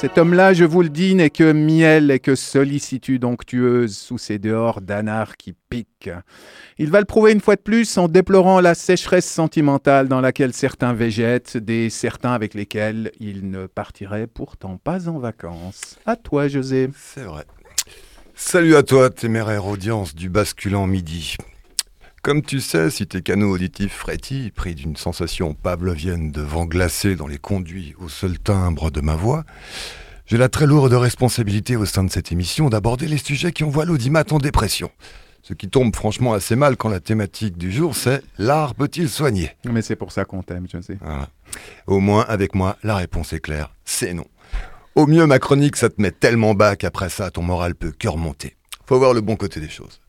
Cet homme-là, je vous le dis, n'est que miel et que sollicitude onctueuse sous ces dehors d'anard qui piquent. Il va le prouver une fois de plus en déplorant la sécheresse sentimentale dans laquelle certains végètent, des certains avec lesquels il ne partirait pourtant pas en vacances. À toi, José. C'est vrai. Salut à toi, téméraire audience du basculant midi. Comme tu sais, si tes canaux auditifs frétillent, pris d'une sensation pavlovienne de vent glacé dans les conduits au seul timbre de ma voix, j'ai la très lourde responsabilité au sein de cette émission d'aborder les sujets qui envoient l'audimat en dépression. Ce qui tombe franchement assez mal quand la thématique du jour c'est L'art peut-il soigner? Mais c'est pour ça qu'on t'aime, je sais. Au moins, avec moi, la réponse est claire, c'est non. Au mieux, ma chronique, ça te met tellement bas qu'après ça, ton moral peut que remonter. Faut voir le bon côté des choses.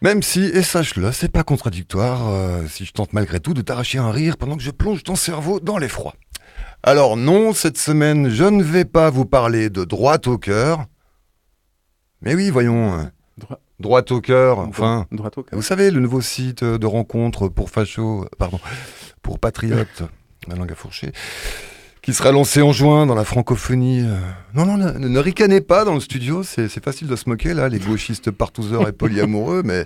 Même si, et sache-le, c'est pas contradictoire euh, si je tente malgré tout de t'arracher un rire pendant que je plonge ton cerveau dans l'effroi. Alors non, cette semaine, je ne vais pas vous parler de droite au cœur. Mais oui, voyons. Euh, droite au cœur, enfin. Droite au cœur. Vous savez, le nouveau site de rencontre pour fachos, euh, pardon, pour patriotes, la langue à fourcher qui sera lancé en juin dans la francophonie. Euh. Non, non, ne, ne, ricanez pas dans le studio, c'est facile de se moquer là, les gauchistes partouzeurs et polyamoureux, mais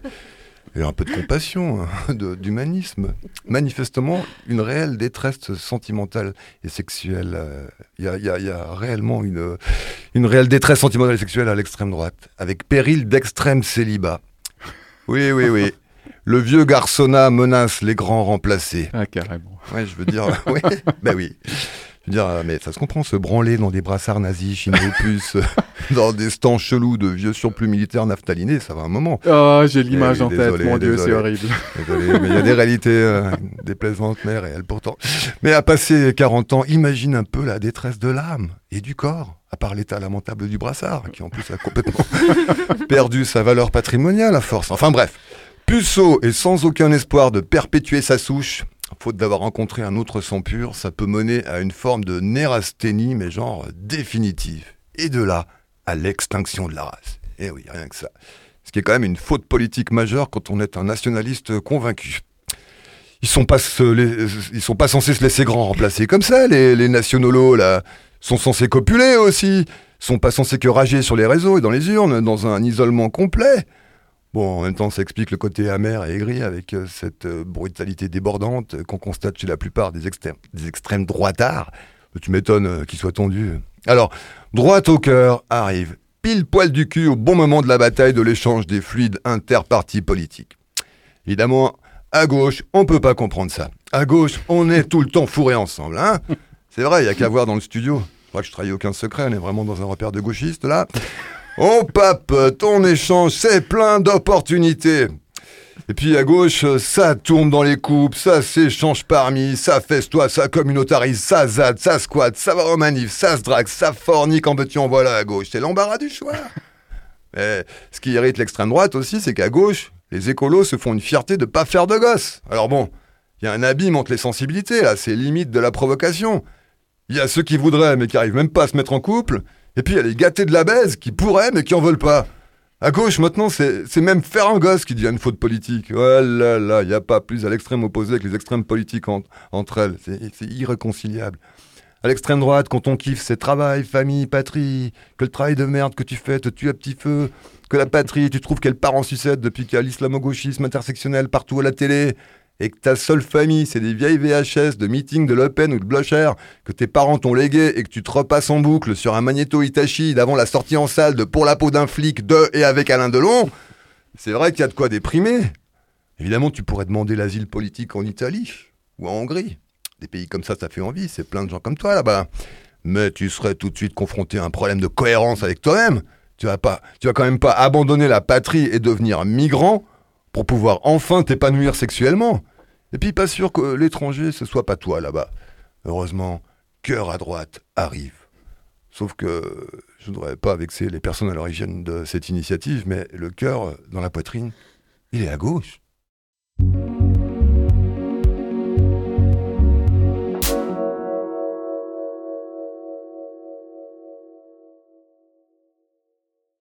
il y a un peu de compassion, hein, d'humanisme. Manifestement, une réelle détresse sentimentale et sexuelle. Euh. Il y, a, y, a, y, a, réellement une, une réelle détresse sentimentale et sexuelle à l'extrême droite, avec péril d'extrême célibat. Oui, oui, oui. Le vieux garçonnat menace les grands remplacés. Ah, carrément. Ouais, je veux dire, oui, ben oui. Je veux dire, euh, mais ça se comprend, se branler dans des brassards nazis, chinois plus, euh, dans des stands chelous de vieux surplus militaires naphtalinés, ça va un moment. Oh, j'ai l'image eh en tête, mon Dieu, c'est horrible. Désolé, mais il y a des réalités euh, déplaisantes, mais réelles pourtant. Mais à passer 40 ans, imagine un peu la détresse de l'âme et du corps, à part l'état lamentable du brassard, qui en plus a complètement perdu sa valeur patrimoniale à force. Enfin bref. Puceau et sans aucun espoir de perpétuer sa souche, faute d'avoir rencontré un autre sang pur, ça peut mener à une forme de nérasthénie, mais genre définitive. Et de là à l'extinction de la race. Eh oui, rien que ça. Ce qui est quand même une faute politique majeure quand on est un nationaliste convaincu. Ils sont pas, ils sont pas censés se laisser grand remplacer comme ça, les, les là. Sont censés copuler aussi. Sont pas censés que rager sur les réseaux et dans les urnes, dans un isolement complet. Bon, en même temps, ça explique le côté amer et aigri avec euh, cette euh, brutalité débordante euh, qu'on constate chez la plupart des, extrêmes, des extrêmes droitards. Tu m'étonnes qu'ils soient tendus. Alors, droite au cœur arrive, pile poil du cul au bon moment de la bataille de l'échange des fluides interpartis politiques. Évidemment, à gauche, on peut pas comprendre ça. À gauche, on est tout le temps fourrés ensemble, hein C'est vrai, il y a qu'à voir dans le studio. Je crois que je trahis aucun secret, on est vraiment dans un repère de gauchistes, là. Oh pape, ton échange, c'est plein d'opportunités. Et puis à gauche, ça tourne dans les coupes, ça s'échange parmi, ça fesse-toi, ça communautarise, ça zade, ça squatte, ça va au manif, ça se drague, ça fornique en petit en voilà à gauche. C'est l'embarras du choix. Mais ce qui irrite l'extrême droite aussi, c'est qu'à gauche, les écolos se font une fierté de pas faire de gosses. Alors bon, il y a un abîme entre les sensibilités, là, c'est limite de la provocation. Il y a ceux qui voudraient, mais qui arrivent même pas à se mettre en couple. Et puis il y a de la baise qui pourraient mais qui en veulent pas. À gauche, maintenant, c'est même faire un gosse qui devient une faute politique. Oh là là, il n'y a pas plus à l'extrême opposé que les extrêmes politiques entre elles. C'est irréconciliable. À l'extrême droite, quand on kiffe, c'est travail, famille, patrie, que le travail de merde que tu fais te tue à petit feu, que la patrie, tu trouves qu'elle part en sucette depuis qu'il y a l'islamo-gauchisme intersectionnel partout à la télé, et que ta seule famille, c'est des vieilles VHS de meeting de Le Pen ou de Blocher que tes parents t'ont légué et que tu te repasses en boucle sur un magnéto Itachi d'avant la sortie en salle de Pour la peau d'un flic de et avec Alain Delon, c'est vrai qu'il y a de quoi déprimer. Évidemment, tu pourrais demander l'asile politique en Italie ou en Hongrie. Des pays comme ça, ça fait envie, c'est plein de gens comme toi là-bas. Mais tu serais tout de suite confronté à un problème de cohérence avec toi-même. Tu vas pas, tu vas quand même pas abandonner la patrie et devenir migrant pour pouvoir enfin t'épanouir sexuellement. Et puis pas sûr que l'étranger, ce soit pas toi là-bas. Heureusement, cœur à droite arrive. Sauf que je ne voudrais pas vexer les personnes à l'origine de cette initiative, mais le cœur dans la poitrine, il est à gauche.